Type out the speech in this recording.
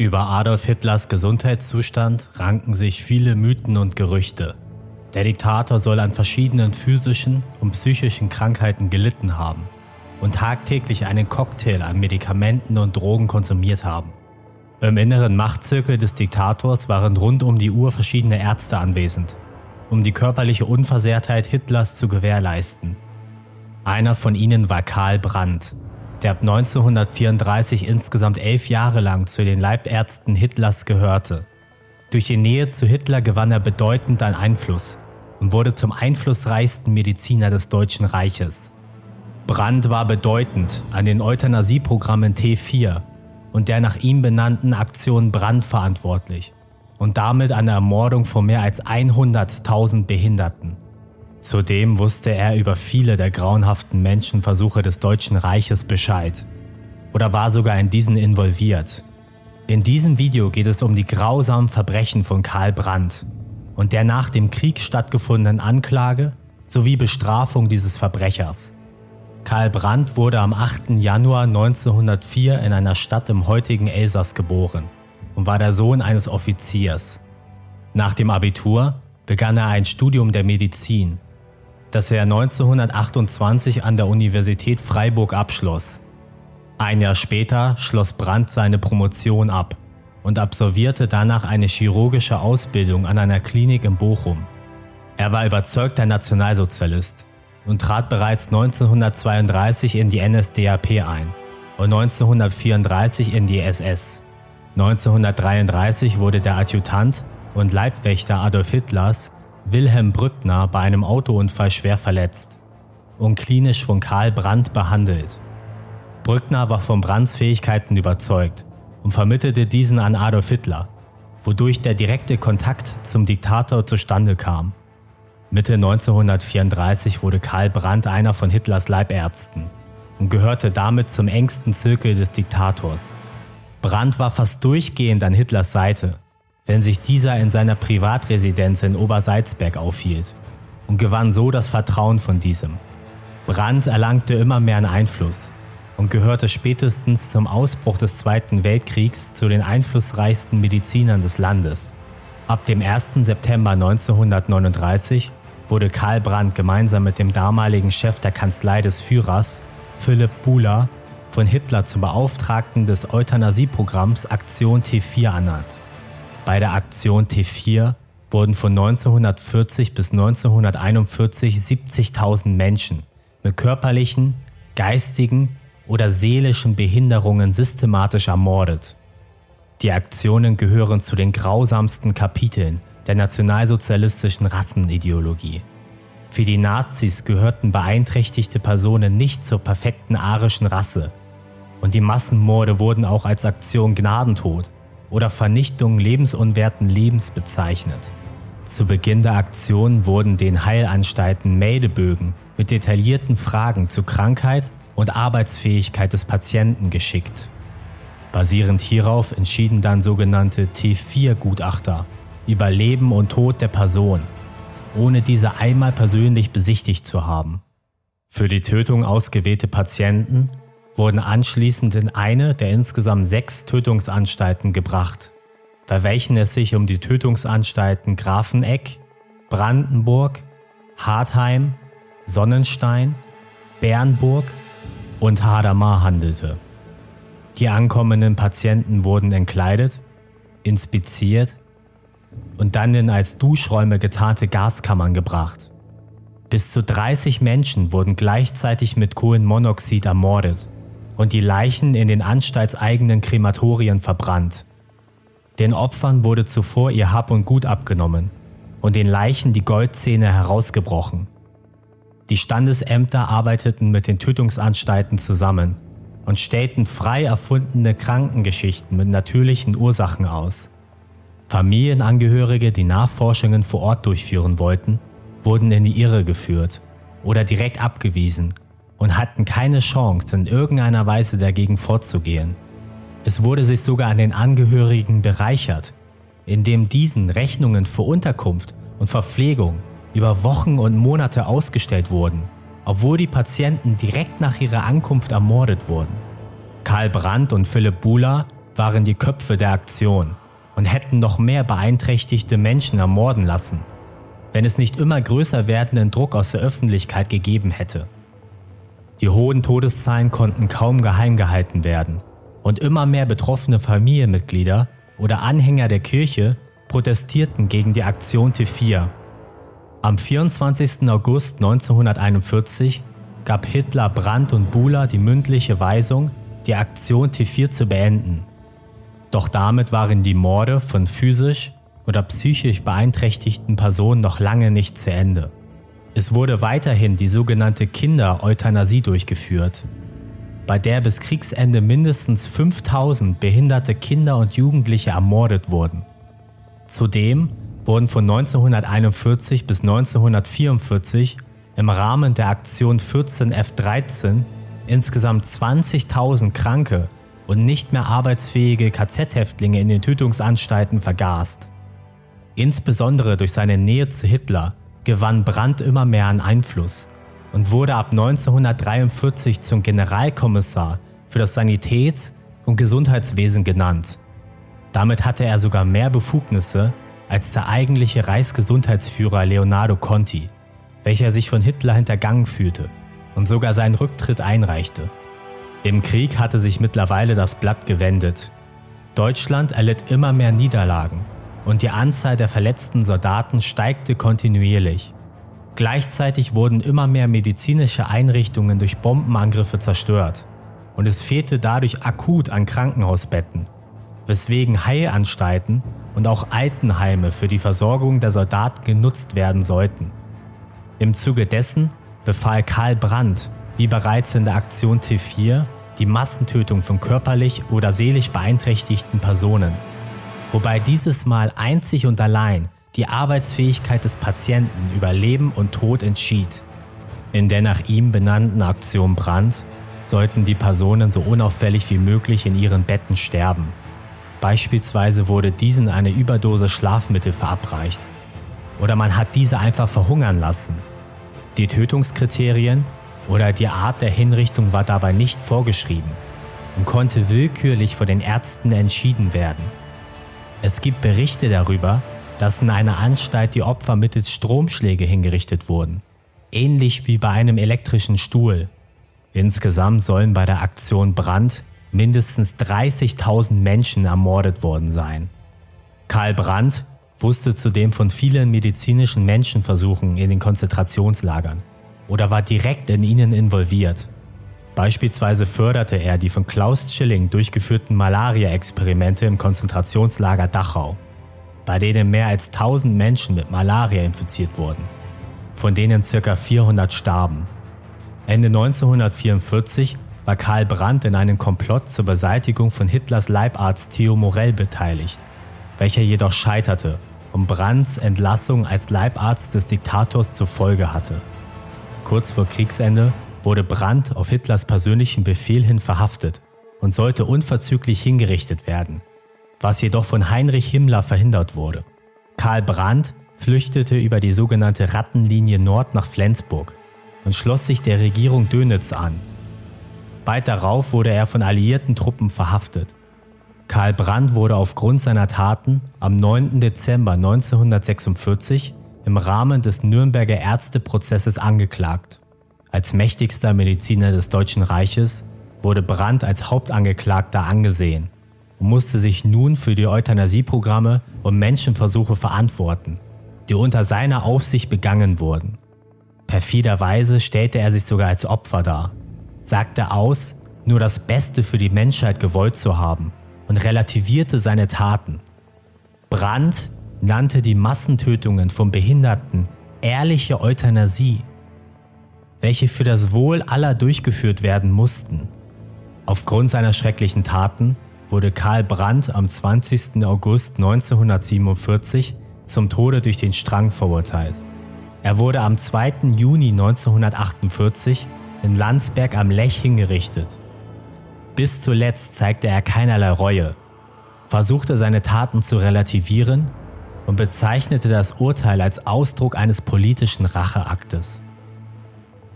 Über Adolf Hitlers Gesundheitszustand ranken sich viele Mythen und Gerüchte. Der Diktator soll an verschiedenen physischen und psychischen Krankheiten gelitten haben und tagtäglich einen Cocktail an Medikamenten und Drogen konsumiert haben. Im inneren Machtzirkel des Diktators waren rund um die Uhr verschiedene Ärzte anwesend, um die körperliche Unversehrtheit Hitlers zu gewährleisten. Einer von ihnen war Karl Brandt, der ab 1934 insgesamt elf Jahre lang zu den Leibärzten Hitlers gehörte. Durch die Nähe zu Hitler gewann er bedeutend an Einfluss und wurde zum einflussreichsten Mediziner des Deutschen Reiches. Brandt war bedeutend an den Euthanasieprogrammen T4 und der nach ihm benannten Aktion Brandt verantwortlich und damit an der Ermordung von mehr als 100.000 Behinderten. Zudem wusste er über viele der grauenhaften Menschenversuche des Deutschen Reiches Bescheid oder war sogar in diesen involviert. In diesem Video geht es um die grausamen Verbrechen von Karl Brandt und der nach dem Krieg stattgefundenen Anklage sowie Bestrafung dieses Verbrechers. Karl Brandt wurde am 8. Januar 1904 in einer Stadt im heutigen Elsass geboren und war der Sohn eines Offiziers. Nach dem Abitur begann er ein Studium der Medizin das er 1928 an der Universität Freiburg abschloss. Ein Jahr später schloss Brandt seine Promotion ab und absolvierte danach eine chirurgische Ausbildung an einer Klinik in Bochum. Er war überzeugter Nationalsozialist und trat bereits 1932 in die NSDAP ein und 1934 in die SS. 1933 wurde der Adjutant und Leibwächter Adolf Hitlers Wilhelm Brückner bei einem Autounfall schwer verletzt und klinisch von Karl Brandt behandelt. Brückner war von Brandts Fähigkeiten überzeugt und vermittelte diesen an Adolf Hitler, wodurch der direkte Kontakt zum Diktator zustande kam. Mitte 1934 wurde Karl Brandt einer von Hitlers Leibärzten und gehörte damit zum engsten Zirkel des Diktators. Brandt war fast durchgehend an Hitlers Seite wenn sich dieser in seiner Privatresidenz in Obersalzberg aufhielt und gewann so das Vertrauen von diesem. Brandt erlangte immer mehr an Einfluss und gehörte spätestens zum Ausbruch des Zweiten Weltkriegs zu den einflussreichsten Medizinern des Landes. Ab dem 1. September 1939 wurde Karl Brandt gemeinsam mit dem damaligen Chef der Kanzlei des Führers, Philipp Buhler, von Hitler zum Beauftragten des Euthanasieprogramms Aktion T4 ernannt. Bei der Aktion T4 wurden von 1940 bis 1941 70.000 Menschen mit körperlichen, geistigen oder seelischen Behinderungen systematisch ermordet. Die Aktionen gehören zu den grausamsten Kapiteln der nationalsozialistischen Rassenideologie. Für die Nazis gehörten beeinträchtigte Personen nicht zur perfekten arischen Rasse und die Massenmorde wurden auch als Aktion Gnadentod oder Vernichtung lebensunwerten Lebens bezeichnet. Zu Beginn der Aktion wurden den Heilanstalten Meldebögen mit detaillierten Fragen zu Krankheit und Arbeitsfähigkeit des Patienten geschickt. Basierend hierauf entschieden dann sogenannte T4-Gutachter über Leben und Tod der Person, ohne diese einmal persönlich besichtigt zu haben. Für die Tötung ausgewählte Patienten wurden anschließend in eine der insgesamt sechs Tötungsanstalten gebracht, bei welchen es sich um die Tötungsanstalten Grafeneck, Brandenburg, Hartheim, Sonnenstein, Bernburg und Hadamar handelte. Die ankommenden Patienten wurden entkleidet, inspiziert und dann in als Duschräume getarnte Gaskammern gebracht. Bis zu 30 Menschen wurden gleichzeitig mit Kohlenmonoxid ermordet und die Leichen in den anstaltseigenen Krematorien verbrannt. Den Opfern wurde zuvor ihr Hab und Gut abgenommen und den Leichen die Goldzähne herausgebrochen. Die Standesämter arbeiteten mit den Tötungsanstalten zusammen und stellten frei erfundene Krankengeschichten mit natürlichen Ursachen aus. Familienangehörige, die Nachforschungen vor Ort durchführen wollten, wurden in die Irre geführt oder direkt abgewiesen und hatten keine Chance, in irgendeiner Weise dagegen vorzugehen. Es wurde sich sogar an den Angehörigen bereichert, indem diesen Rechnungen für Unterkunft und Verpflegung über Wochen und Monate ausgestellt wurden, obwohl die Patienten direkt nach ihrer Ankunft ermordet wurden. Karl Brandt und Philipp Buhler waren die Köpfe der Aktion und hätten noch mehr beeinträchtigte Menschen ermorden lassen, wenn es nicht immer größer werdenden Druck aus der Öffentlichkeit gegeben hätte. Die hohen Todeszahlen konnten kaum geheim gehalten werden und immer mehr betroffene Familienmitglieder oder Anhänger der Kirche protestierten gegen die Aktion T4. Am 24. August 1941 gab Hitler Brandt und Buhler die mündliche Weisung, die Aktion T4 zu beenden. Doch damit waren die Morde von physisch oder psychisch beeinträchtigten Personen noch lange nicht zu Ende. Es wurde weiterhin die sogenannte Kinder-Euthanasie durchgeführt, bei der bis Kriegsende mindestens 5000 behinderte Kinder und Jugendliche ermordet wurden. Zudem wurden von 1941 bis 1944 im Rahmen der Aktion 14F13 insgesamt 20.000 kranke und nicht mehr arbeitsfähige KZ-Häftlinge in den Tötungsanstalten vergast. Insbesondere durch seine Nähe zu Hitler gewann Brandt immer mehr an Einfluss und wurde ab 1943 zum Generalkommissar für das Sanitäts- und Gesundheitswesen genannt. Damit hatte er sogar mehr Befugnisse als der eigentliche Reichsgesundheitsführer Leonardo Conti, welcher sich von Hitler hintergangen fühlte und sogar seinen Rücktritt einreichte. Im Krieg hatte sich mittlerweile das Blatt gewendet. Deutschland erlitt immer mehr Niederlagen und die Anzahl der verletzten Soldaten steigte kontinuierlich. Gleichzeitig wurden immer mehr medizinische Einrichtungen durch Bombenangriffe zerstört und es fehlte dadurch akut an Krankenhausbetten, weswegen Heilanstalten und auch Altenheime für die Versorgung der Soldaten genutzt werden sollten. Im Zuge dessen befahl Karl Brandt wie bereits in der Aktion T4, die Massentötung von körperlich oder seelisch beeinträchtigten Personen. Wobei dieses Mal einzig und allein die Arbeitsfähigkeit des Patienten über Leben und Tod entschied. In der nach ihm benannten Aktion Brand sollten die Personen so unauffällig wie möglich in ihren Betten sterben. Beispielsweise wurde diesen eine Überdose Schlafmittel verabreicht. Oder man hat diese einfach verhungern lassen. Die Tötungskriterien oder die Art der Hinrichtung war dabei nicht vorgeschrieben und konnte willkürlich von den Ärzten entschieden werden. Es gibt Berichte darüber, dass in einer Anstalt die Opfer mittels Stromschläge hingerichtet wurden, ähnlich wie bei einem elektrischen Stuhl. Insgesamt sollen bei der Aktion Brand mindestens 30.000 Menschen ermordet worden sein. Karl Brandt wusste zudem von vielen medizinischen Menschenversuchen in den Konzentrationslagern oder war direkt in ihnen involviert. Beispielsweise förderte er die von Klaus Schilling durchgeführten Malaria-Experimente im Konzentrationslager Dachau, bei denen mehr als 1000 Menschen mit Malaria infiziert wurden, von denen ca. 400 starben. Ende 1944 war Karl Brandt in einem Komplott zur Beseitigung von Hitlers Leibarzt Theo Morell beteiligt, welcher jedoch scheiterte und Brandts Entlassung als Leibarzt des Diktators zur Folge hatte. Kurz vor Kriegsende wurde Brandt auf Hitlers persönlichen Befehl hin verhaftet und sollte unverzüglich hingerichtet werden, was jedoch von Heinrich Himmler verhindert wurde. Karl Brandt flüchtete über die sogenannte Rattenlinie Nord nach Flensburg und schloss sich der Regierung Dönitz an. Bald darauf wurde er von alliierten Truppen verhaftet. Karl Brandt wurde aufgrund seiner Taten am 9. Dezember 1946 im Rahmen des Nürnberger Ärzteprozesses angeklagt. Als mächtigster Mediziner des Deutschen Reiches wurde Brandt als Hauptangeklagter angesehen und musste sich nun für die Euthanasieprogramme und Menschenversuche verantworten, die unter seiner Aufsicht begangen wurden. Perfiderweise stellte er sich sogar als Opfer dar, sagte aus, nur das Beste für die Menschheit gewollt zu haben und relativierte seine Taten. Brandt nannte die Massentötungen von Behinderten ehrliche Euthanasie, welche für das Wohl aller durchgeführt werden mussten. Aufgrund seiner schrecklichen Taten wurde Karl Brandt am 20. August 1947 zum Tode durch den Strang verurteilt. Er wurde am 2. Juni 1948 in Landsberg am Lech hingerichtet. Bis zuletzt zeigte er keinerlei Reue, versuchte seine Taten zu relativieren und bezeichnete das Urteil als Ausdruck eines politischen Racheaktes.